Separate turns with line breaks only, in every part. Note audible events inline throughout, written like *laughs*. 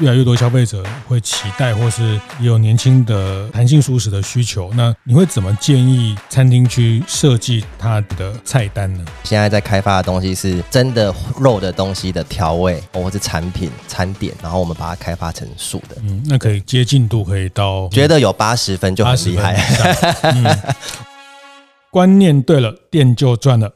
越来越多消费者会期待，或是也有年轻的弹性蔬食的需求。那你会怎么建议餐厅去设计它的菜单呢？
现在在开发的东西是真的肉的东西的调味，或是产品餐点，然后我们把它开发成素的。
嗯，那可以接近度可以到，
觉得有八十分就很厉害。
嗯，*laughs* 观念对了，店就赚了。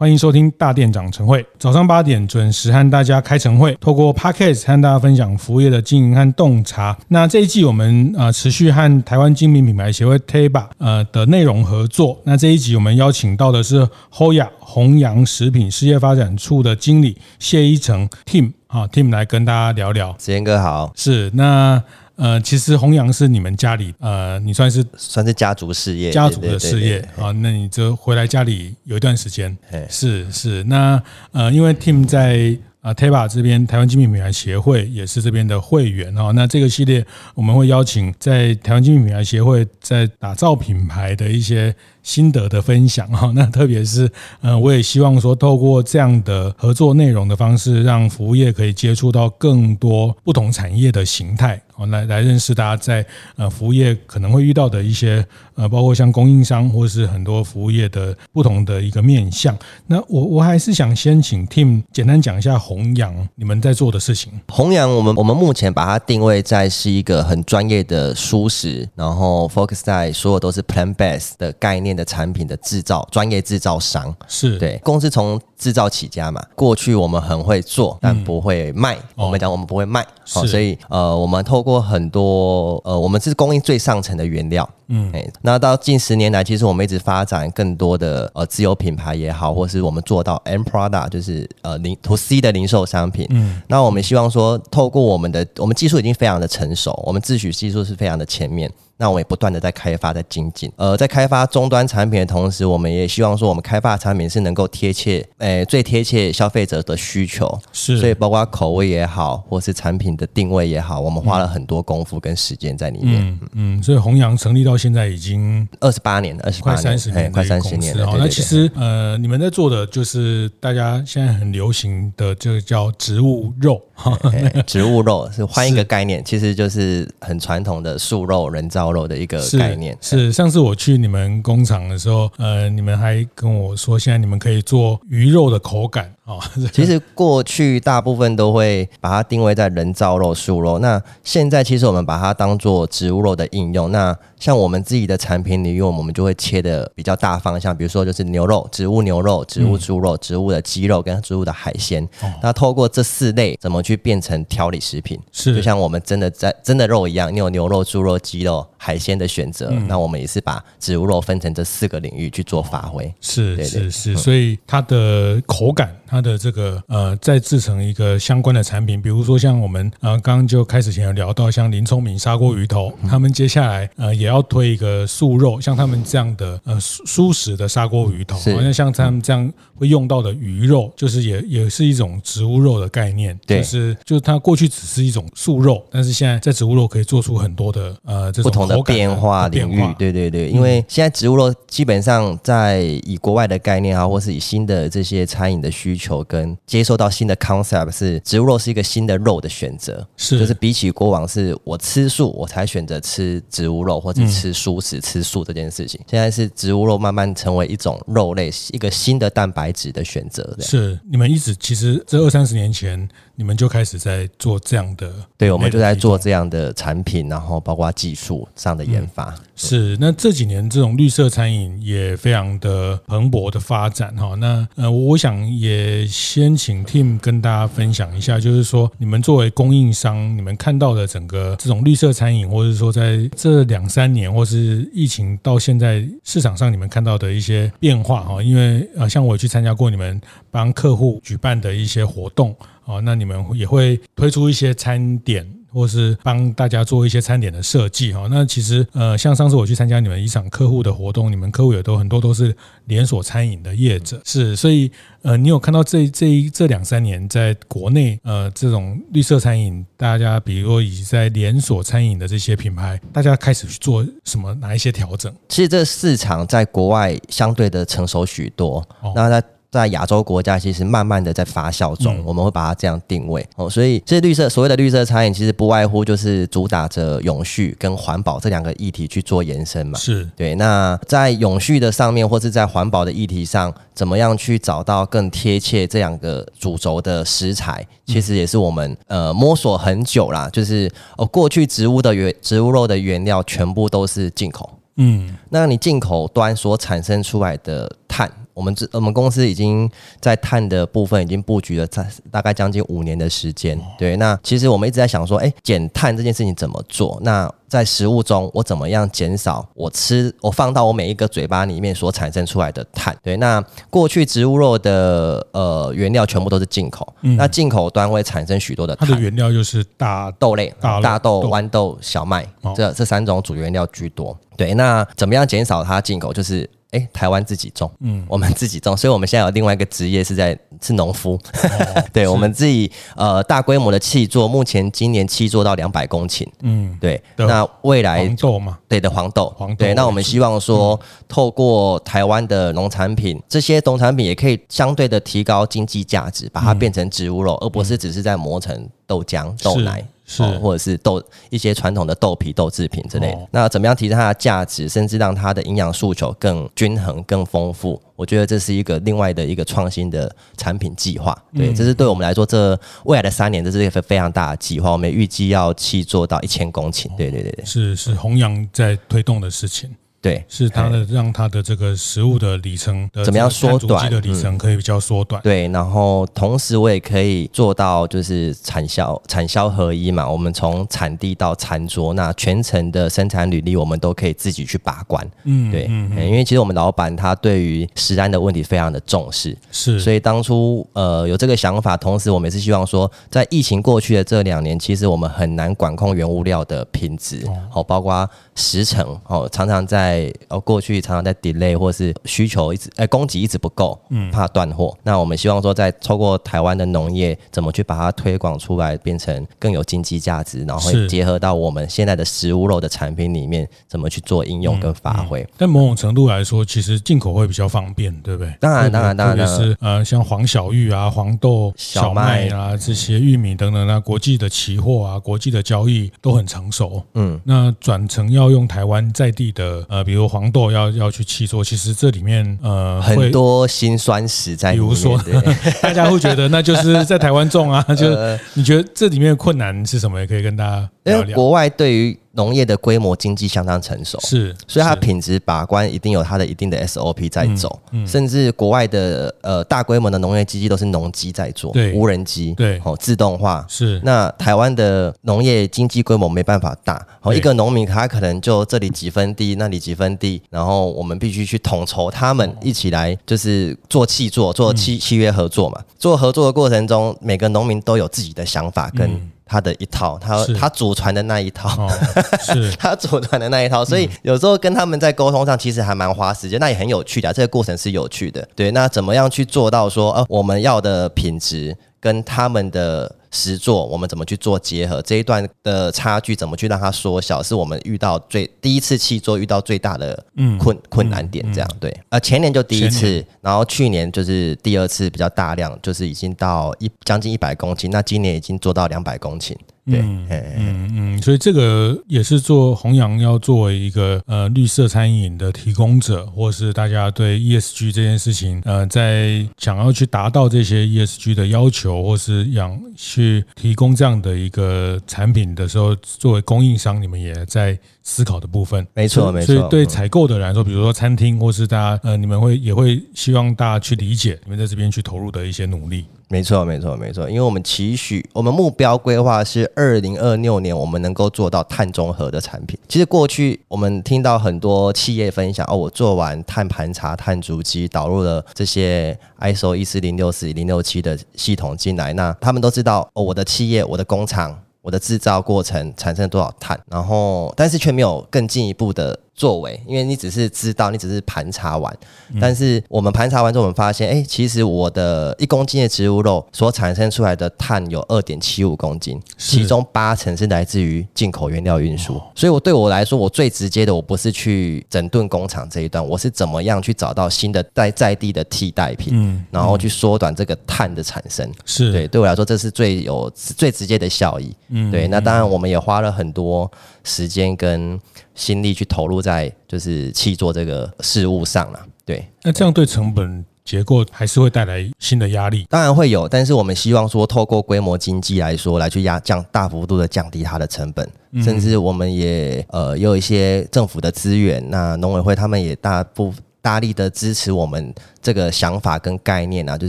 欢迎收听大店长晨会，早上八点准时和大家开晨会，透过 Podcast 和大家分享服务业的经营和洞察。那这一季我们呃持续和台湾精品品牌协会 TABA 呃的内容合作。那这一集我们邀请到的是 Hoya 弘扬食品事业发展处的经理谢一成 Tim 啊 Tim 来跟大家聊聊。
子彦哥好，
是那。呃，其实弘扬是你们家里，呃，你算是
算是家族事业，
家族的事业啊。那你就回来家里有一段时间，是是。那呃，因为 Tim 在啊 TABA 这边，台湾精品品牌协会也是这边的会员哦。那这个系列我们会邀请在台湾精品品牌协会在打造品牌的一些心得的分享 *laughs* 哈。那特别是呃，我也希望说，透过这样的合作内容的方式，让服务业可以接触到更多不同产业的形态。来来认识大家在呃服务业可能会遇到的一些呃，包括像供应商或是很多服务业的不同的一个面向。那我我还是想先请 Tim 简单讲一下弘扬你们在做的事情。
弘扬，我们我们目前把它定位在是一个很专业的蔬食，然后 focus 在所有都是 plan base 的概念的产品的制造专业制造商。
是
对公司从制造起家嘛，过去我们很会做，但不会卖。嗯、我们讲我们不会卖，哦、所以呃，我们透过很多呃，我们是供应最上层的原料。嗯，哎，那到近十年来，其实我们一直发展更多的呃自有品牌也好，或是我们做到 end product，就是呃零 to C 的零售商品。嗯，那我们希望说，透过我们的我们技术已经非常的成熟，我们自诩技术是非常的前面。那我们也不断的在开发，在精进。呃，在开发终端产品的同时，我们也希望说，我们开发的产品是能够贴切，诶、欸，最贴切消费者的需求。是，所以包括口味也好，或是产品的定位也好，我们花了很多功夫跟时间在里面。
嗯嗯，所以弘扬成立到现在已经
二十八年了，二十八年，快三十年，快三十年了。
好，那其实呃，你们在做的就是大家现在很流行的这个叫植物肉。*laughs*
植物肉是换一个概念，其实就是很传统的素肉、人造肉的一个概念。
是，是上次我去你们工厂的时候，呃，你们还跟我说，现在你们可以做鱼肉的口感啊。*laughs*
其实过去大部分都会把它定位在人造肉、素肉。那现在其实我们把它当做植物肉的应用。那像我们自己的产品里用，我们就会切的比较大方向，比如说就是牛肉、植物牛肉、植物猪肉、植物的鸡肉跟植物的海鲜。那透过这四类，怎么去变成调理食品？是就像我们真的在真的肉一样，你有牛肉、猪肉、鸡肉、海鲜的选择。那我们也是把植物肉分成这四个领域去做发挥。
是是是，所以它的口感。它的这个呃，再制成一个相关的产品，比如说像我们呃刚刚就开始前有聊到，像林聪明砂锅鱼头，他们接下来呃也要推一个素肉，像他们这样的呃蔬食的砂锅鱼头，好像像他们这样会用到的鱼肉，就是也也是一种植物肉的概念，就是就是它过去只是一种素肉，但是现在在植物肉可以做出很多的呃
这种的变化领域，对对对，因为现在植物肉基本上在以国外的概念啊，或是以新的这些餐饮的需求。求跟接受到新的 concept 是植物肉是一个新的肉的选择，是就是比起过往是我吃素我才选择吃植物肉或者吃素食吃素这件事情，现在是植物肉慢慢成为一种肉类，一个新的蛋白质的选择。
是你们一直其实这二三十年前。你们就开始在做这样的，
对，我们就在做这样的产品，然后包括技术上的研发。嗯、
是，那这几年这种绿色餐饮也非常的蓬勃的发展哈。那呃，我想也先请 Tim 跟大家分享一下，就是说你们作为供应商，你们看到的整个这种绿色餐饮，或者说在这两三年，或是疫情到现在市场上，你们看到的一些变化哈。因为呃，像我去参加过你们帮客户举办的一些活动。哦，那你们也会推出一些餐点，或是帮大家做一些餐点的设计哈。那其实呃，像上次我去参加你们一场客户的活动，你们客户也都很多都是连锁餐饮的业者，是，所以呃，你有看到这这一这两三年在国内呃这种绿色餐饮，大家比如说以及在连锁餐饮的这些品牌，大家开始去做什么哪一些调整？
其实这市场在国外相对的成熟许多，哦、那在。在亚洲国家，其实慢慢的在发酵中，嗯、我们会把它这样定位哦。所以，这绿色所谓的绿色餐饮，其实不外乎就是主打着永续跟环保这两个议题去做延伸嘛。
是
对。那在永续的上面，或是在环保的议题上，怎么样去找到更贴切这两个主轴的食材，其实也是我们呃摸索很久啦。就是哦，过去植物的原植物肉的原料全部都是进口，嗯，那你进口端所产生出来的碳。我们这我们公司已经在碳的部分已经布局了在大概将近五年的时间。对，那其实我们一直在想说，哎，减碳这件事情怎么做？那在食物中，我怎么样减少我吃我放到我每一个嘴巴里面所产生出来的碳？对，那过去植物肉的呃原料全部都是进口，嗯、那进口端会产生许多的碳。
它的原料就是大
豆类、大，大豆、豌豆、小麦，哦、这这三种主原料居多。对，那怎么样减少它进口？就是。哎，台湾自己种，嗯，我们自己种，所以我们现在有另外一个职业是在是农夫，哦、*laughs* 对，我们自己呃大规模的契作，目前今年契作到两百公顷，嗯，对，那未来
黄豆嘛，
对的黄豆，黄豆，对，那我们希望说，嗯、透过台湾的农产品，这些农产品也可以相对的提高经济价值，把它变成植物肉，嗯、而不是只是在磨成豆浆、豆奶。是，或者是豆一些传统的豆皮、豆制品之类的。哦、那怎么样提升它的价值，甚至让它的营养诉求更均衡、更丰富？我觉得这是一个另外的一个创新的产品计划。对，嗯、这是对我们来说，这未来的三年，这是一个非常大的计划。我们预计要去做到一千公顷。对对对对，
是是弘扬在推动的事情。
对，
是它的让它的这个食物的里程的
怎么样缩短？
的里程可以比较缩短。
对，然后同时我也可以做到就是产销产销合一嘛。我们从产地到餐桌，那全程的生产履历我们都可以自己去把关。嗯，对，嗯，因为其实我们老板他对于食安的问题非常的重视，是，所以当初呃有这个想法，同时我们也是希望说，在疫情过去的这两年，其实我们很难管控原物料的品质，好，包括时程，哦，常常在。在哦，过去常常在 delay 或是需求一直哎，供给一直不够，嗯，怕断货。那我们希望说，在透过台湾的农业，怎么去把它推广出来，变成更有经济价值，然后会结合到我们现在的食物肉的产品里面，怎么去做应用跟发挥。
但某种程度来说，其实进口会比较方便，对不对？
当然，当然，当然，
特别是呃，像黄小玉啊、黄豆、小麦啊这些玉米等等，那国际的期货啊、国际的交易都很成熟。嗯，那转成要用台湾在地的呃。比如黄豆要要去契作，其实这里面呃
很多辛酸史在。比如
说，*laughs* 大家会觉得那就是在台湾种啊，*laughs* 就你觉得这里面的困难是什么？也可以跟大家。
因为国外对于农业的规模经济相当成熟，是，所以它品质把关一定有它的一定的 SOP 在走，嗯，甚至国外的呃大规模的农业基地都是农机在做，对，无人机，对，哦，自动化。是。那台湾的农业经济规模没办法大，哦，一个农民他可能就这里几分地，那里几分地，然后我们必须去统筹他们一起来，就是做契作，做契契约合作嘛。做合作的过程中，每个农民都有自己的想法跟。他的一套，他他祖传的那一套，哦、*laughs* 是他祖传的那一套，所以有时候跟他们在沟通上，其实还蛮花时间，那也很有趣的，这个过程是有趣的。对，那怎么样去做到说，呃，我们要的品质跟他们的。实作，我们怎么去做结合？这一段的差距怎么去让它缩小？是我们遇到最第一次契作遇到最大的困、嗯、困难点。这样、嗯嗯、对，呃，前年就第一次，然后去年就是第二次比较大量，就是已经到一将近一百公顷，那今年已经做到两百公顷。对，嗯
嗯嗯，所以这个也是做弘扬要作为一个呃绿色餐饮的提供者，或是大家对 ESG 这件事情，呃，在想要去达到这些 ESG 的要求，或是想去提供这样的一个产品的时候，作为供应商，你们也在思考的部分。
没错，没错。
所以对采购的人来说，比如说餐厅，或是大家呃，你们会也会希望大家去理解你们在这边去投入的一些努力。
没错，没错，没错，因为我们期许，我们目标规划是二零二六年，我们能够做到碳中和的产品。其实过去我们听到很多企业分享，哦，我做完碳盘查、碳足迹，导入了这些 ISO 一四零六四零六七的系统进来，那他们都知道，哦，我的企业、我的工厂我的制造过程产生了多少碳，然后但是却没有更进一步的。作为，因为你只是知道，你只是盘查完，但是我们盘查完之后，我们发现，哎、欸，其实我的一公斤的植物肉所产生出来的碳有二点七五公斤，其中八成是来自于进口原料运输。所以，我对我来说，我最直接的，我不是去整顿工厂这一段，我是怎么样去找到新的在在地的替代品，然后去缩短这个碳的产生。
是
对，对我来说，这是最有最直接的效益。嗯，对。那当然，我们也花了很多时间跟。心力去投入在就是气做这个事物上了，对。
那这样对成本结构还是会带来新的压力？
当然会有，但是我们希望说，透过规模经济来说，来去压降大幅度的降低它的成本，甚至我们也呃有一些政府的资源，那农委会他们也大部分。大力的支持我们这个想法跟概念啊，就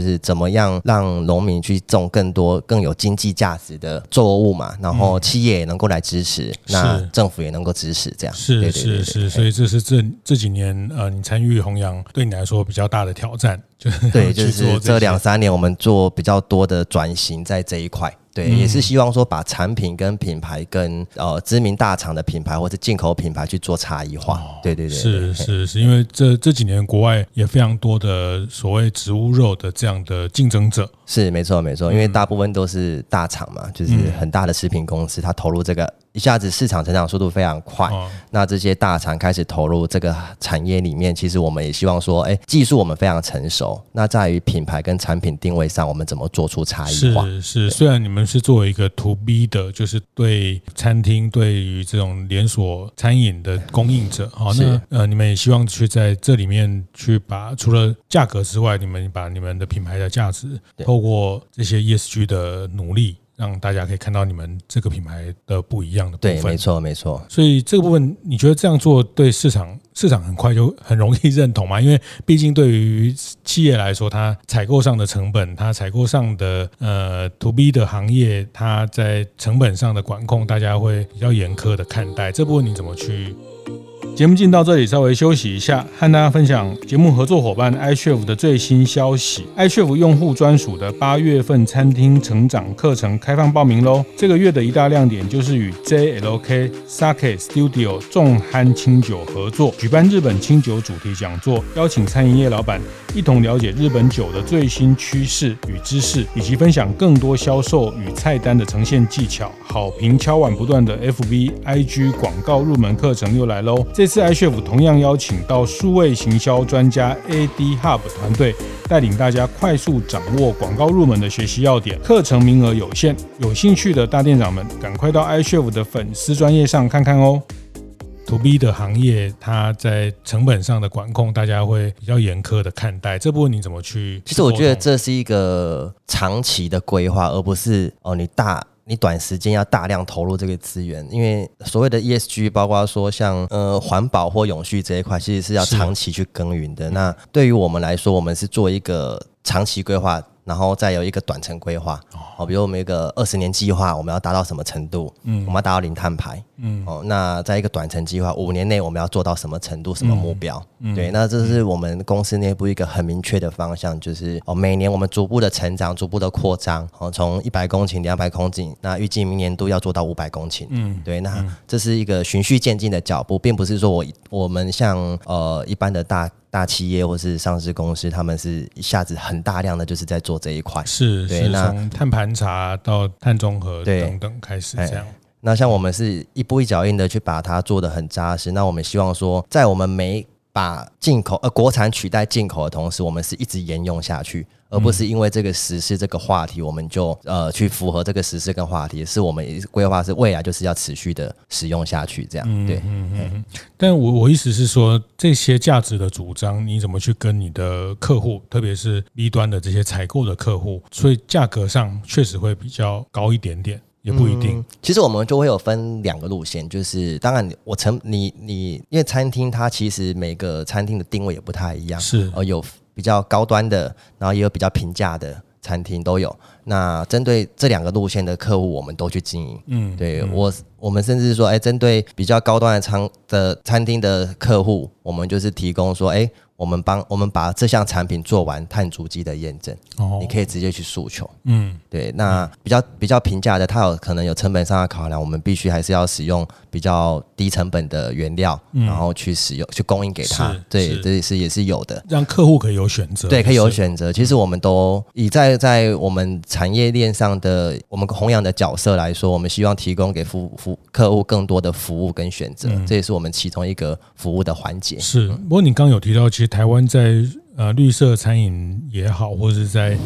是怎么样让农民去种更多更有经济价值的作物嘛，然后企业也能够来支持，嗯、那政府也能够支持，这样。
是是是，所以这是这这几年呃，你参与弘扬对你来说比较大的挑战，就是
对，*laughs* 就是这两三年我们做比较多的转型在这一块。对，也是希望说把产品跟品牌跟呃知名大厂的品牌或者进口品牌去做差异化。对对对，
是是是，因为这这几年国外也非常多的所谓植物肉的这样的竞争者。
是没错没错，因为大部分都是大厂嘛，就是很大的食品公司，它投入这个。一下子市场成长速度非常快，哦、那这些大厂开始投入这个产业里面，其实我们也希望说，哎，技术我们非常成熟，那在于品牌跟产品定位上，我们怎么做出差异化？
是是，虽然你们是作为一个 To B 的，就是对餐厅、对于这种连锁餐饮的供应者，好，那呃，你们也希望去在这里面去把除了价格之外，你们把你们的品牌的价值，透过这些 ESG 的努力。让大家可以看到你们这个品牌的不一样的部分。
对，没错，没错。
所以这个部分，你觉得这样做对市场，市场很快就很容易认同吗？因为毕竟对于企业来说，它采购上的成本，它采购上的呃 to B 的行业，它在成本上的管控，大家会比较严苛的看待。这部分你怎么去？节目进到这里，稍微休息一下，和大家分享节目合作伙伴 iCHEF 的最新消息。iCHEF 用户专属的八月份餐厅成长课程开放报名喽！这个月的一大亮点就是与 JLK Sake Studio 重憨清酒合作，举办日本清酒主题讲座，邀请餐饮业老板一同了解日本酒的最新趋势与知识，以及分享更多销售与菜单的呈现技巧。好评敲碗不断的 FB IG 广告入门课程又来喽！这次 iCHEF 同样邀请到数位行销专家 AD Hub 团队，带领大家快速掌握广告入门的学习要点。课程名额有限，有兴趣的大店长们，赶快到 iCHEF 的粉丝专业上看看哦。To B 的行业，它在成本上的管控，大家会比较严苛的看待。这部分你怎么去？
其实我觉得这是一个长期的规划，而不是哦，你大。你短时间要大量投入这个资源，因为所谓的 ESG，包括说像呃环保或永续这一块，其实是要长期去耕耘的。那对于我们来说，我们是做一个长期规划。然后再有一个短程规划，哦，比如我们一个二十年计划，我们要达到什么程度？嗯，我们要达到零碳排，嗯，哦，那在一个短程计划，五年内我们要做到什么程度、什么目标？嗯，对，那这是我们公司内部一个很明确的方向，就是哦，每年我们逐步的成长，逐步的扩张，哦，从一百公顷、两百公顷，那预计明年度要做到五百公顷，嗯，对，那这是一个循序渐进的脚步，并不是说我我们像呃一般的大。大企业或是上市公司，他们是一下子很大量的就是在做这一块，
是，是，那从碳盘查到碳中和等等开始这样。
那像我们是一步一脚印的去把它做的很扎实。那我们希望说，在我们每把进口呃国产取代进口的同时，我们是一直沿用下去。而不是因为这个时事这个话题，我们就呃去符合这个时事跟话题，是我们规划是未来就是要持续的使用下去，这样对。嗯嗯嗯。
但我我意思是说，这些价值的主张，你怎么去跟你的客户，特别是 B 端的这些采购的客户，所以价格上确实会比较高一点点，也不一定。
其实我们就会有分两个路线，就是当然我成你你因为餐厅它其实每个餐厅的定位也不太一样，
是
呃有。比较高端的，然后也有比较平价的餐厅都有。那针对这两个路线的客户，我们都去经营。
嗯，
对
嗯
我，我们甚至说，哎，针对比较高端的餐的餐厅的客户，我们就是提供说，哎。我们帮我们把这项产品做完碳足迹的验证，哦，你可以直接去诉求。嗯，对。那比较比较平价的，它有可能有成本上的考量，我们必须还是要使用比较低成本的原料，嗯、然后去使用去供应给他。对，这也是也是有的，
让客户可以有选择。
对，可以有选择。其实我们都以在在我们产业链上的我们弘扬的角色来说，我们希望提供给服服客户更多的服务跟选择，嗯、这也是我们其中一个服务的环节。
是。不过你刚刚有提到，其实。台湾在呃绿色餐饮也好，或者是在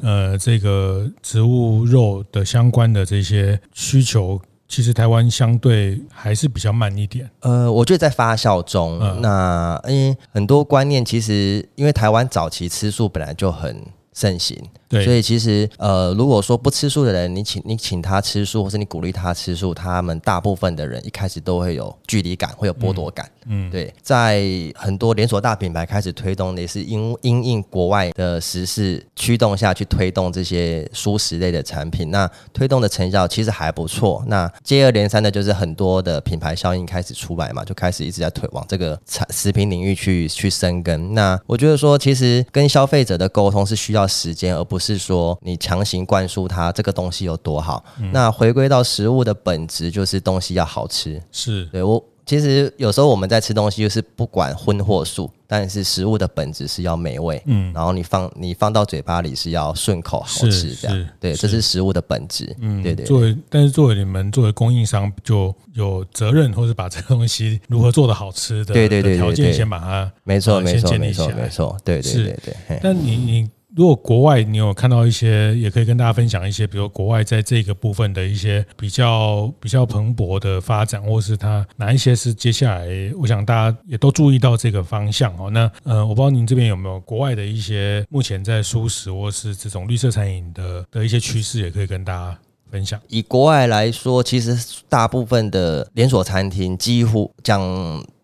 呃这个植物肉的相关的这些需求，其实台湾相对还是比较慢一点。
呃，我觉得在发酵中，嗯、那因为很多观念其实因为台湾早期吃素本来就很盛行。对，所以其实呃，如果说不吃素的人，你请你请他吃素，或是你鼓励他吃素，他们大部分的人一开始都会有距离感，会有剥夺感。嗯，对，在很多连锁大品牌开始推动，也是因因应国外的时事驱动下去推动这些素食类的产品，那推动的成效其实还不错。那接二连三的就是很多的品牌效应开始出来嘛，就开始一直在推往这个产食品领域去去深耕。那我觉得说，其实跟消费者的沟通是需要时间，而不不是说你强行灌输它这个东西有多好，嗯、那回归到食物的本质，就是东西要好吃。
是
对我其实有时候我们在吃东西，就是不管荤或素，但是食物的本质是要美味。嗯，然后你放你放到嘴巴里是要顺口好吃，这样对，这是食物的本质。嗯，对对，对。
作为但是作为你们作为供应商，就有责任或者把这个东西如何做的好吃的对对对条件先把它
没错没错没错没错对对对对。
但你你。如果国外你有看到一些，也可以跟大家分享一些，比如国外在这个部分的一些比较比较蓬勃的发展，或是它哪一些是接下来，我想大家也都注意到这个方向哦。那呃，我不知道您这边有没有国外的一些目前在蔬食或是这种绿色餐饮的的一些趋势，也可以跟大家分享。
以国外来说，其实大部分的连锁餐厅几乎讲。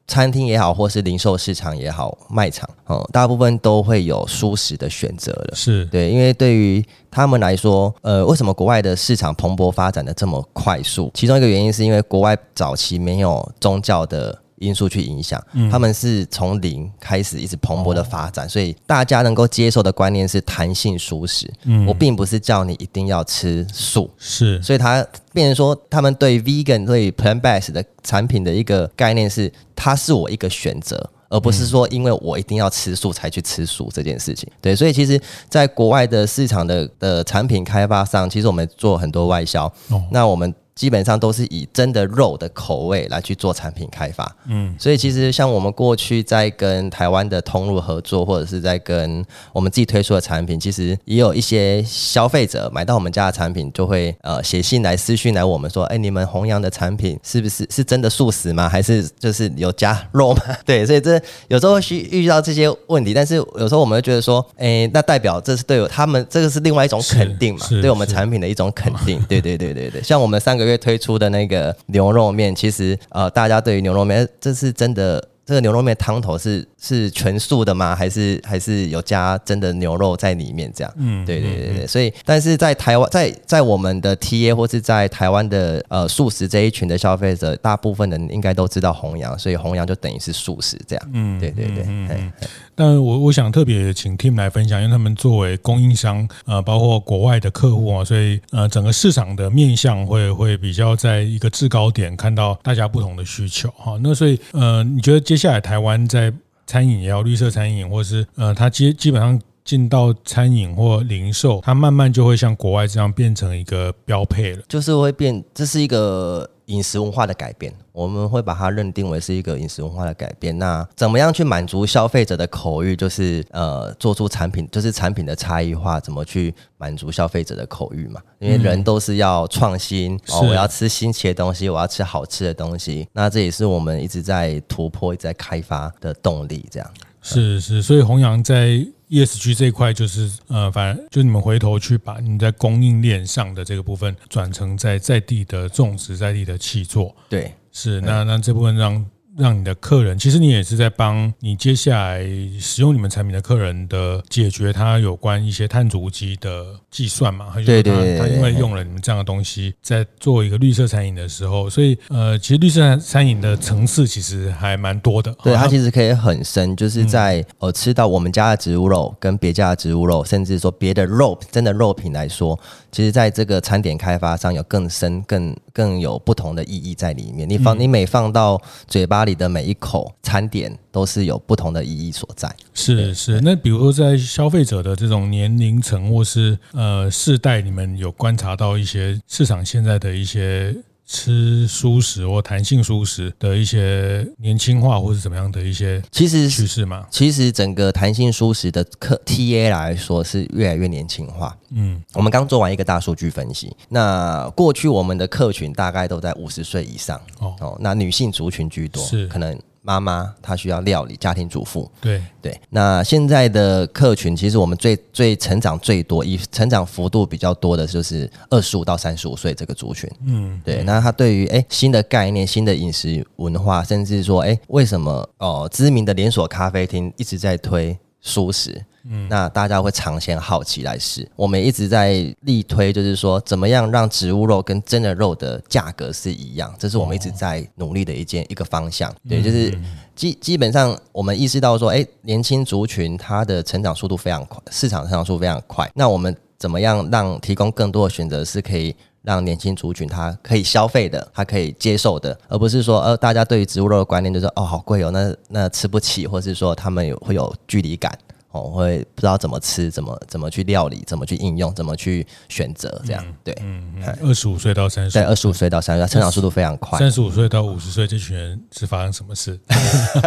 餐厅也好，或是零售市场也好，卖场哦，大部分都会有舒适的选择了。
是
对，因为对于他们来说，呃，为什么国外的市场蓬勃发展的这么快速？其中一个原因是因为国外早期没有宗教的。因素去影响，嗯、他们是从零开始一直蓬勃的发展，哦、所以大家能够接受的观念是弹性蔬食。嗯，我并不是叫你一定要吃素，
是，
所以他变成说，他们对 vegan 对 plant based 的产品的一个概念是，它是我一个选择，而不是说因为我一定要吃素才去吃素这件事情。对，所以其实，在国外的市场的的产品开发上，其实我们做很多外销，哦、那我们。基本上都是以真的肉的口味来去做产品开发，嗯，所以其实像我们过去在跟台湾的通路合作，或者是在跟我们自己推出的产品，其实也有一些消费者买到我们家的产品，就会呃写信来私讯来我们说，哎，你们弘扬的产品是不是是真的素食吗？*laughs* 还是就是有加肉吗？*laughs* 对，所以这有时候需遇到这些问题，但是有时候我们会觉得说，哎，那代表这是对他们这个是另外一种肯定嘛，对我们产品的一种肯定，对对对对对，像我们三个。个月推出的那个牛肉面，其实呃，大家对于牛肉面，这是真的。这个牛肉面汤头是是全素的吗？还是还是有加真的牛肉在里面？这样，嗯，对对对对。所以，但是在台湾，在在我们的 TA 或是在台湾的呃素食这一群的消费者，大部分人应该都知道弘扬，所以弘扬就等于是素食这样。嗯，对对对。嗯，嗯
但我我想特别请 Tim 来分享，因为他们作为供应商，呃，包括国外的客户啊，所以呃，整个市场的面向会会比较在一个制高点，看到大家不同的需求哈。那所以呃，你觉得接下来台湾在餐饮也要，绿色餐饮，或是呃，它基基本上进到餐饮或零售，它慢慢就会像国外这样变成一个标配了，
就是会变，这是一个。饮食文化的改变，我们会把它认定为是一个饮食文化的改变。那怎么样去满足消费者的口欲？就是呃，做出产品，就是产品的差异化，怎么去满足消费者的口欲嘛？因为人都是要创新、嗯、哦，我要吃新奇的东西，我要吃好吃的东西。那这也是我们一直在突破、一直在开发的动力。这样
是是，所以弘扬在。ESG 这一块就是呃，反正就你们回头去把你在供应链上的这个部分转成在在地的种植、在地的气作。
对，
是那那这部分让让你的客人，其实你也是在帮你接下来使用你们产品的客人的解决他有关一些碳足迹的计算嘛？
对对对，
他因为用了你们这样的东西，在做一个绿色餐饮的时候，所以呃，其实绿色餐饮的层次其实还蛮多的。
对，它其实可以很深，就是在呃吃到我们家的植物肉跟别家的植物肉，甚至说别的肉真的肉品来说，其实在这个餐点开发上有更深、更更有不同的意义在里面。你放你每放到嘴巴里的每一口餐点，都是有不同的意义所在。
是是，那比如说在消费者的这种年龄层或是呃世代，你们有观察到一些市场现在的一些。吃素食或弹性素食的一些年轻化，或是怎么样的一些其实趋势吗？
其实整个弹性素食的客 TA 来说是越来越年轻化。嗯，我们刚做完一个大数据分析，那过去我们的客群大概都在五十岁以上哦，哦，那女性族群居多，是可能。妈妈她需要料理，家庭主妇。
对
对，那现在的客群其实我们最最成长最多，以成长幅度比较多的就是二十五到三十五岁这个族群。嗯，对。那他对于诶新的概念、新的饮食文化，甚至说诶为什么哦知名的连锁咖啡厅一直在推蔬食？嗯，那大家会尝鲜好奇来试，我们一直在力推，就是说怎么样让植物肉跟真的肉的价格是一样，这是我们一直在努力的一件一个方向。对，就是基基本上我们意识到说，哎，年轻族群它的成长速度非常快，市场成长速度非常快。那我们怎么样让提供更多的选择，是可以让年轻族群他可以消费的，他可以接受的，而不是说呃大家对于植物肉的观念就是哦好贵哦，那那吃不起，或是说他们有会有距离感。我会不知道怎么吃，怎么怎么去料理，怎么去应用，怎么去选择，这样对。
嗯，二十五岁到三十，
对，二十五岁到三十，成长速度非常快。
三十五岁到五十岁这群人是发生什么事？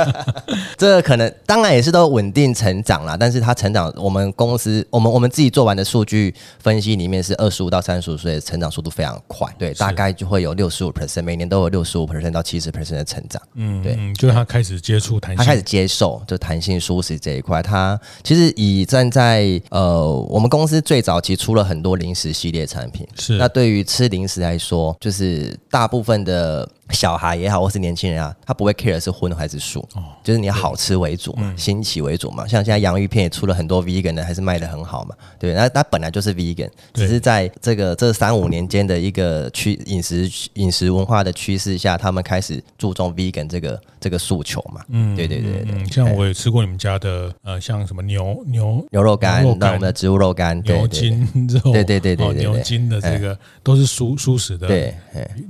*laughs*
这个可能当然也是都稳定成长啦，但是他成长，我们公司我们我们自己做完的数据分析里面是二十五到三十五岁成长速度非常快，对，大概就会有六十五 percent，每年都有六十五 percent 到七十 percent 的成长。嗯，对，
就是他开始接触弹性，
他开始接受就弹性舒适这一块，他。其实以站在呃，我们公司最早期出了很多零食系列产品，是那对于吃零食来说，就是大部分的。小孩也好，或是年轻人啊，他不会 care 是荤还是素，哦，就是你好吃为主嘛，新奇为主嘛。像现在洋芋片也出了很多 vegan 的，还是卖的很好嘛。对，那它本来就是 vegan，只是在这个这三五年间的一个趋饮食饮食文化的趋势下，他们开始注重 vegan 这个这个诉求嘛。嗯，对对对对，
嗯。像我也吃过你们家的呃，像什么牛牛
牛肉干，那我们的植物肉干，
牛筋肉，
对对对对对，
牛筋的这个都是蔬蔬食的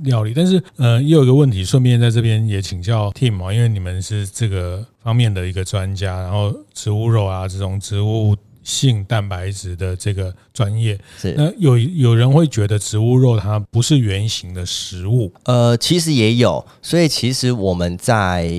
料理，但是呃，又有。一个问题，顺便在这边也请教 Team 啊，因为你们是这个方面的一个专家，然后植物肉啊这种植物性蛋白质的这个专业，是。那有有人会觉得植物肉它不是原型的食物，
呃，其实也有，所以其实我们在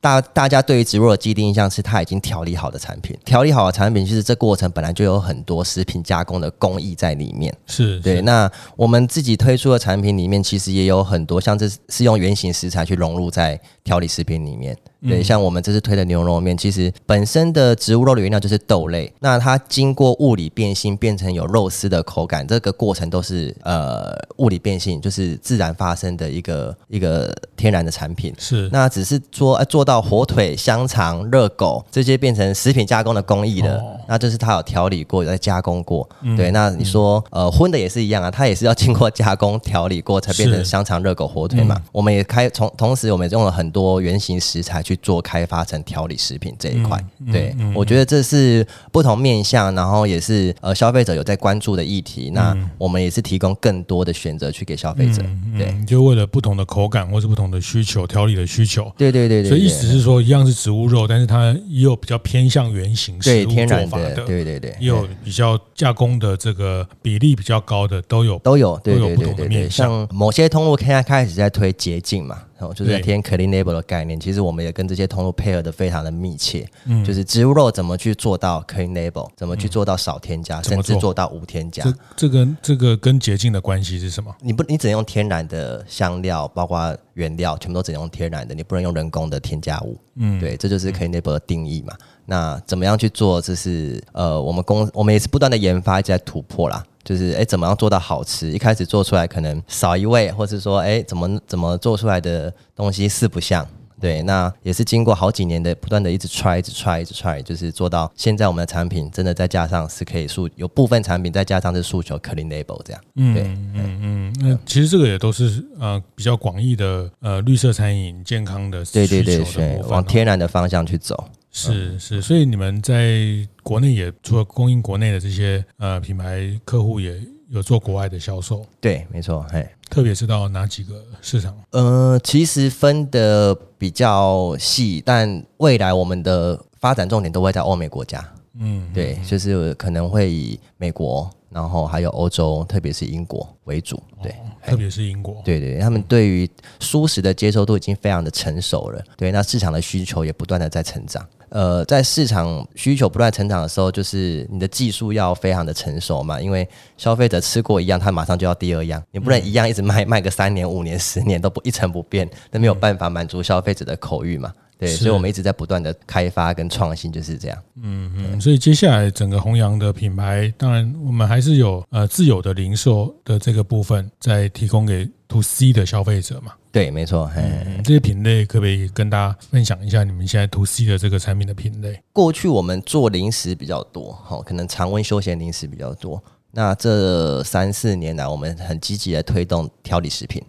大大家对于植物肉的既定印象是它已经调理好的产品，调理好的产品其实这过程本来就有很多食品加工的工艺在里面，
是
对。那我们自己推出的产品里面，其实也有很多像这是用原型食材去融入在调理食品里面。对，像我们这次推的牛肉面，其实本身的植物肉的原料就是豆类，那它经过物理变性变成有肉丝的口感，这个过程都是呃物理变性，就是自然发生的一个一个天然的产品。是，那只是做做到火腿、香肠、热狗这些变成食品加工的工艺的，哦、那就是它有调理过、有在加工过。嗯、对，那你说呃荤的也是一样啊，它也是要经过加工调理过才变成香肠、热狗、火腿嘛。嗯、我们也开从同时，我们也用了很多原型食材去。做开发成调理食品这一块，嗯、对、嗯、我觉得这是不同面向，然后也是呃消费者有在关注的议题。嗯、那我们也是提供更多的选择去给消费者，
嗯、
对，
就为了不同的口感或是不同的需求调理的需求。
对对对对，
所以意思是说，一样是植物肉，但是它也有比较偏向原型食物
对天然
做法的，
对对对，
也有比较加工的这个比例比较高的都有
都有
都有不同的面向。
像某些通路现在开始在推捷径嘛。就是在填 clean label 的概念，其实我们也跟这些通路配合的非常的密切。嗯，就是植物肉怎么去做到 clean label，怎么去做到少添加，甚至做到无添加。
这这个这个跟洁净的关系是什么？
你不，你只能用天然的香料，包括原料，全部都只能用天然的，你不能用人工的添加物。嗯，对，这就是 clean label 的定义嘛。那怎么样去做？这是呃，我们公我们也是不断的研发，一直在突破啦。就是哎，怎么样做到好吃？一开始做出来可能少一味，或是说哎，怎么怎么做出来的东西四不像。对，那也是经过好几年的不断的一直 try，一直 try，一直 try，就是做到现在我们的产品真的再加上是可以诉有部分产品再加上是诉求 clean label 这样。
嗯，对，嗯嗯，那其实这个也都是呃比较广义的呃绿色餐饮健康的的
对对对对，往天然的方向去走。
是是，所以你们在国内也除了供应国内的这些呃品牌客户，也有做国外的销售。
对，没错，嘿，
特别是到哪几个市场？
呃，其实分的比较细，但未来我们的发展重点都会在欧美国家。嗯，对，就是可能会以美国。然后还有欧洲，特别是英国为主，对，
哦、特别是英国，
对对，他们对于蔬食的接受度已经非常的成熟了，对，那市场的需求也不断的在成长。呃，在市场需求不断成长的时候，就是你的技术要非常的成熟嘛，因为消费者吃过一样，他马上就要第二样，你不能一样一直卖卖个三年、五年、十年都不一成不变，那没有办法满足消费者的口欲嘛。对，所以我们一直在不断的开发跟创新，就是这样。
嗯嗯，所以接下来整个弘洋的品牌，当然我们还是有呃自有的零售的这个部分，在提供给 To C 的消费者嘛。
对，没错。
嗯，这些品类可不可以跟大家分享一下？你们现在 To C 的这个产品的品类？
过去我们做零食比较多，好，可能常温休闲零食比较多。那这三四年来，我们很积极的推动调理食品。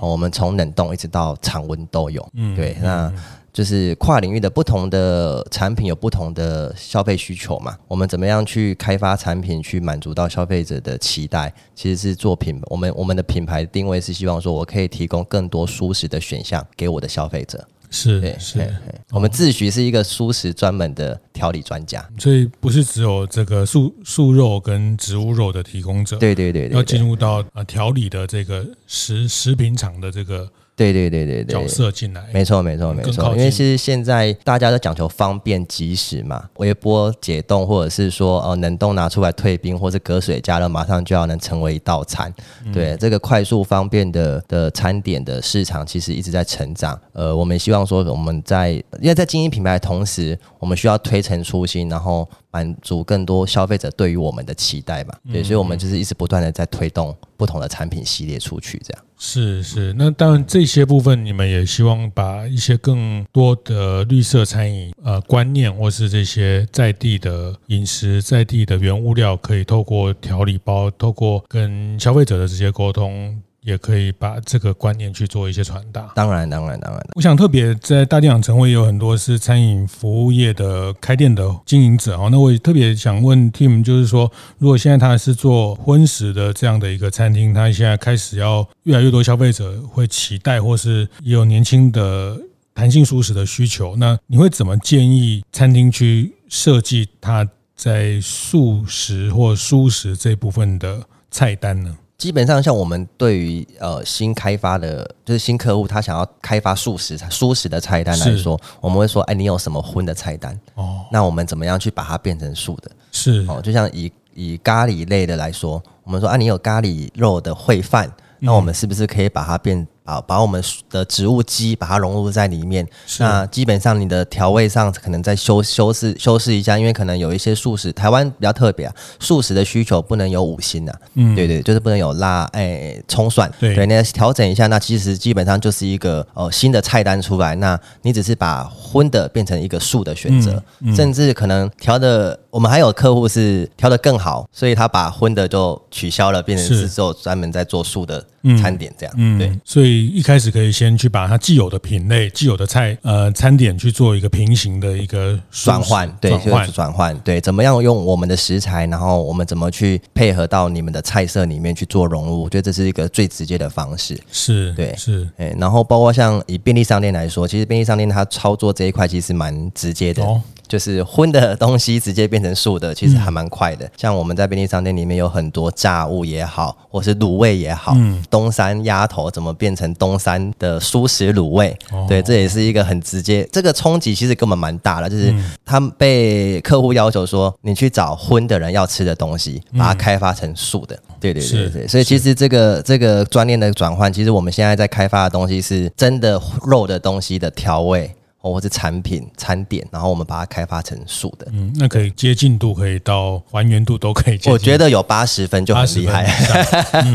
哦，我们从冷冻一直到常温都有。嗯，对，那。就是跨领域的不同的产品有不同的消费需求嘛，我们怎么样去开发产品去满足到消费者的期待？其实是做品，我们我们的品牌定位是希望说我可以提供更多舒适的选项给我的消费者。
是，是，
我们自诩是一个蔬食专门的调理专家，
所以不是只有这个素素肉跟植物肉的提供者。
对对对，
要进入到啊调理的这个食食品厂的这个。
对对对对对，
角色进来，
没错没错没错，因为其实现在大家都讲求方便及时嘛，微波解冻或者是说呃冷冻拿出来退冰，或者隔水加热，马上就要能成为一道餐。对，这个快速方便的的餐点的市场其实一直在成长。呃，我们希望说我们在因为在经营品牌的同时，我们需要推陈出新，然后。满足更多消费者对于我们的期待嘛？对，所以我们就是一直不断的在推动不同的产品系列出去，这样。
是是，那当然这些部分你们也希望把一些更多的绿色餐饮呃观念，或是这些在地的饮食、在地的原物料，可以透过调理包，透过跟消费者的直接沟通。也可以把这个观念去做一些传达。
当然，当然，当然。
我想特别在大店长晨会有很多是餐饮服务业的开店的经营者哦。那我也特别想问 Tim，就是说，如果现在他是做荤食的这样的一个餐厅，他现在开始要越来越多消费者会期待，或是也有年轻的弹性素食的需求，那你会怎么建议餐厅去设计它在素食或蔬食这部分的菜单呢？
基本上，像我们对于呃新开发的，就是新客户，他想要开发素食、蔬食的菜单来说，我们会说，哎，你有什么荤的菜单？哦，那我们怎么样去把它变成素的？
是
哦，就像以以咖喱类的来说，我们说，啊，你有咖喱肉的烩饭，那我们是不是可以把它变？啊，把我们的植物基把它融入在里面。那基本上你的调味上可能再修修饰修饰一下，因为可能有一些素食，台湾比较特别啊，素食的需求不能有五辛啊。嗯，对对，就是不能有辣，哎，葱蒜。对对，那调整一下，那其实基本上就是一个呃新的菜单出来。那你只是把荤的变成一个素的选择，甚至可能调的，我们还有客户是调的更好，所以他把荤的就取消了，变成是做专门在做素的餐点这样。嗯，对，
所以。一开始可以先去把它既有的品类、既有的菜呃餐点去做一个平行的一个
转换，对，转换转换，对，怎么样用我们的食材，然后我们怎么去配合到你们的菜色里面去做融入？我觉得这是一个最直接的方式。
是
对，
是，
哎，然后包括像以便利商店来说，其实便利商店它操作这一块其实蛮直接的。哦就是荤的东西直接变成素的，其实还蛮快的。像我们在便利商店里面有很多炸物也好，或是卤味也好，东山鸭头怎么变成东山的蔬食卤味？对，这也是一个很直接。这个冲击其实根本蛮大的，就是他们被客户要求说，你去找荤的人要吃的东西，把它开发成素的。对对对对，所以其实这个这个专念的转换，其实我们现在在开发的东西是真的肉的东西的调味。或者产品餐点，然后我们把它开发成素的。
嗯，那可以接近度可以到还原度都可以。
我觉得有八十分就很厉害。*laughs* 嗯，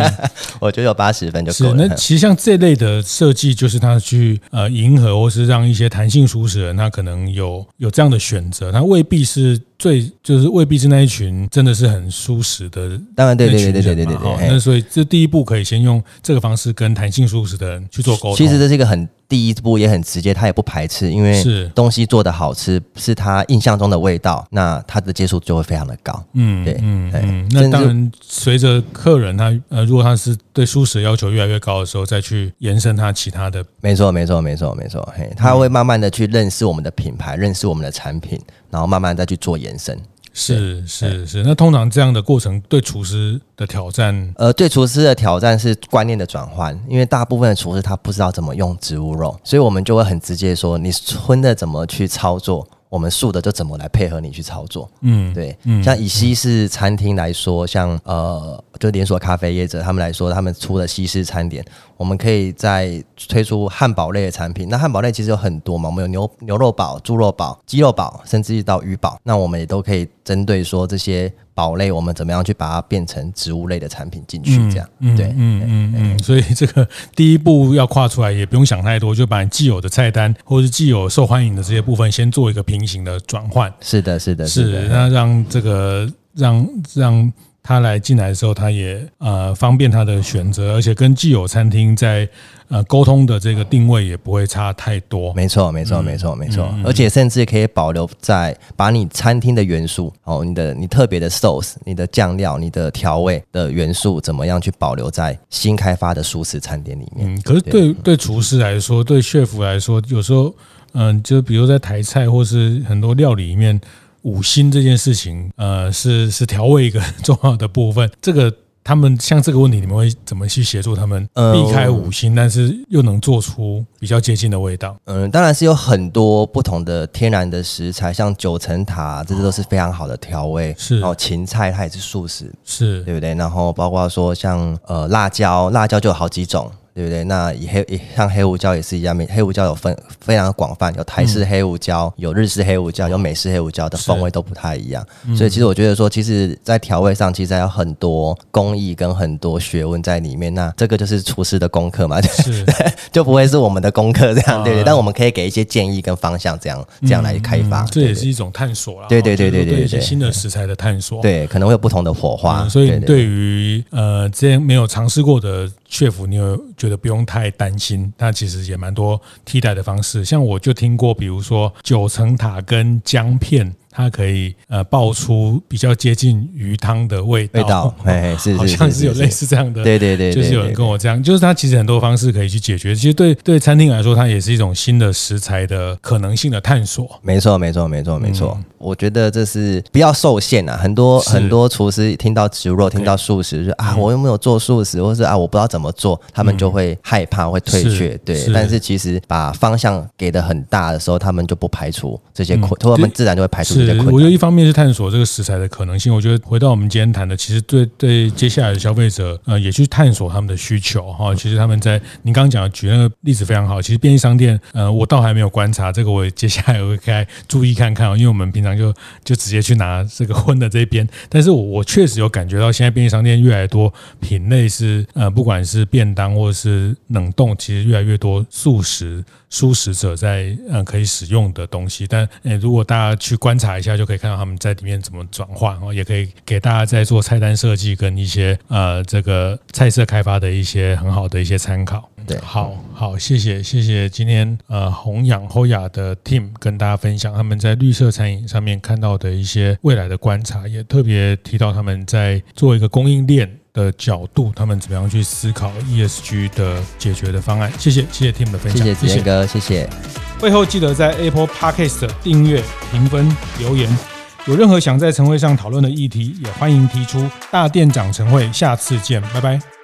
我觉得有八十分就够了。
是，那其实像这类的设计，就是它去呃迎合，或是让一些弹性舒适的人，他可能有有这样的选择，他未必是。最就是未必是那一群真的是很舒适的，
当然对对对对对对对，对。
那所以这第一步可以先用这个方式跟弹性舒适的人去做沟通。
其实这是一个很第一步也很直接，他也不排斥，因为是东西做的好吃，是他印象中的味道，那他的接受就会非常的高。嗯，对，嗯
嗯。那当然，随着客人他呃，如果他是对舒适要求越来越高的时候，再去延伸他其他的。
没错，没错，没错，没错。嘿，他会慢慢的去认识我们的品牌，认识我们的产品。然后慢慢再去做延伸，
是是是。那通常这样的过程对厨师的挑战，
呃，对厨师的挑战是观念的转换，因为大部分的厨师他不知道怎么用植物肉，所以我们就会很直接说，你荤的怎么去操作。我们素的就怎么来配合你去操作？嗯，对，嗯，像以西式餐厅来说，像呃，就连锁咖啡业者他们来说，他们出的西式餐点，我们可以再推出汉堡类的产品。那汉堡类其实有很多嘛，我们有牛牛肉堡、猪肉堡、鸡肉堡，甚至到鱼堡，那我们也都可以针对说这些。堡类，我们怎么样去把它变成植物类的产品进去？这样，嗯、对，嗯嗯
嗯，所以这个第一步要跨出来，也不用想太多，就把你既有的菜单或者是既有受欢迎的这些部分，先做一个平行的转换。
是的，是的，
是的，那让这个让让。他来进来的时候，他也呃方便他的选择，而且跟既有餐厅在呃沟通的这个定位也不会差太多。
没错，没错，没错，没错。而且甚至可以保留在把你餐厅的元素哦，你的你特别的 sauce、你的酱料、你的调味的元素，怎么样去保留在新开发的素食餐点里面？
嗯，可是对对厨师来说，对 chef 来说，有时候嗯，就比如在台菜或是很多料理里面。五星这件事情，呃，是是调味一个很 *laughs* 重要的部分。这个他们像这个问题，你们会怎么去协助他们避开五辛，但是又能做出比较接近的味道？
嗯，当然是有很多不同的天然的食材，像九层塔，这些都是非常好的调味。是，然后芹菜它也是素食，是对不对？然后包括说像呃辣椒，辣椒就有好几种。对不对？那以黑像黑胡椒也是一样，黑胡椒有分非常广泛，有台式黑胡椒，有日式黑胡椒，有美式黑胡椒的风味都不太一样。所以其实我觉得说，其实，在调味上其实还有很多工艺跟很多学问在里面。那这个就是厨师的功课嘛，就 *laughs* 是就不会是我们的功课这样，对不对？但我们可以给一些建议跟方向，这样这样来开发。
这也是一种探索啦。
对对对对
对对，新的食材的探索。
对，可能会有不同的火花。
所以对于呃之前没有尝试过的。确服你有觉得不用太担心？它其实也蛮多替代的方式，像我就听过，比如说九层塔跟姜片。它可以呃爆出比较接近鱼汤的味道，味道，*laughs* 哎，是，好像是有类似这样的，对对对，就是有人跟我这样，就是它其实很多方式可以去解决。其实对对餐厅来说，它也是一种新的食材的可能性的探索。
没错，没错，没错，没错。我觉得这是不要受限啊。很多很多厨师听到植物肉，听到素食，就啊，我又没有做素食，或是啊，我不知道怎么做，他们就会害怕，会退却。对，但是其实把方向给的很大的时候，他们就不排除这些困，他们自然就会排除。
我觉得一方面是探索这个食材的可能性，我觉得回到我们今天谈的，其实对对接下来的消费者，呃，也去探索他们的需求哈。其实他们在您刚刚讲的举那个例子非常好。其实便利商店，呃，我倒还没有观察这个，我接下来我会开注意看看，因为我们平常就就直接去拿这个荤的这边，但是我我确实有感觉到现在便利商店越来越多品类是呃，不管是便当或者是冷冻，其实越来越多素食。蔬食者在嗯可以使用的东西，但诶如果大家去观察一下，就可以看到他们在里面怎么转换哦，也可以给大家在做菜单设计跟一些呃这个菜色开发的一些很好的一些参考。对，好好谢谢谢谢今天呃弘养 Hoya 的 team 跟大家分享他们在绿色餐饮上面看到的一些未来的观察，也特别提到他们在做一个供应链。的角度，他们怎么样去思考 ESG 的解决的方案？谢谢，谢谢 Tim 的分享，
谢谢子哥，谢谢。
会后记得在 Apple Podcast 订阅、评分、留言。有任何想在晨会上讨论的议题，也欢迎提出。大店长晨会，下次见，拜拜。